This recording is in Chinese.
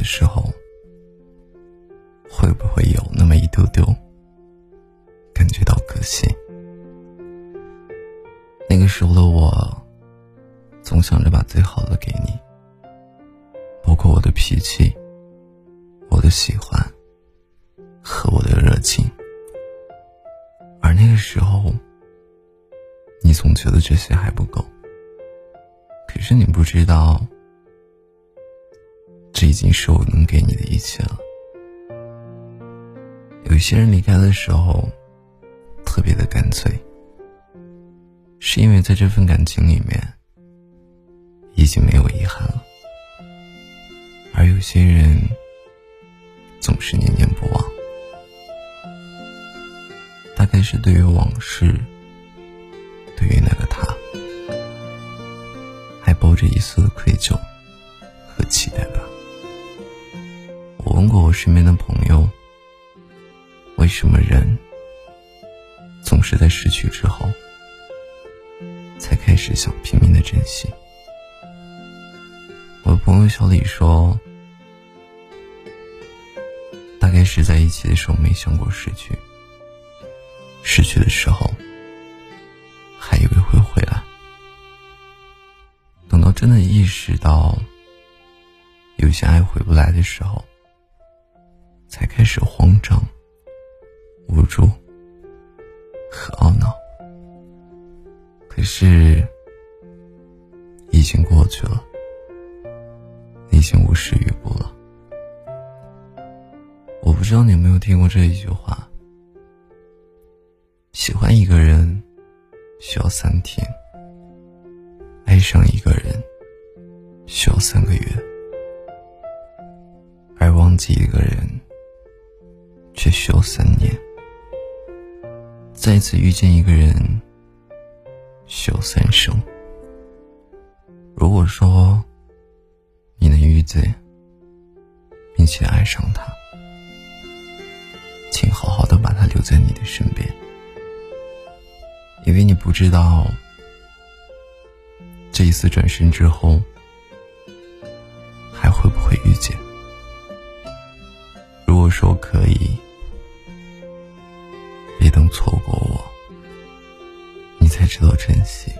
的时候，会不会有那么一丢丢感觉到可惜？那个时候的我，总想着把最好的给你，包括我的脾气、我的喜欢和我的热情。而那个时候，你总觉得这些还不够。可是你不知道。这已经是我能给你的一切了。有些人离开的时候，特别的干脆，是因为在这份感情里面，已经没有遗憾了。而有些人，总是念念不忘，大概是对于往事，对于那个他，还抱着一丝的愧疚我身边的朋友，为什么人总是在失去之后，才开始想拼命的珍惜？我的朋友小李说，大概是在一起的时候没想过失去，失去的时候还以为会回来，等到真的意识到有些爱回不来的时候。才开始慌张、无助和懊恼，可是已经过去了，你已经无事于不了。我不知道你有没有听过这一句话：喜欢一个人需要三天，爱上一个人需要三个月，而忘记一个人。却需要三年，再次遇见一个人需要三生。如果说你能遇见并且爱上他，请好好的把他留在你的身边，因为你不知道这一次转身之后还会不会遇见。如果说可以。错过我，你才知道珍惜。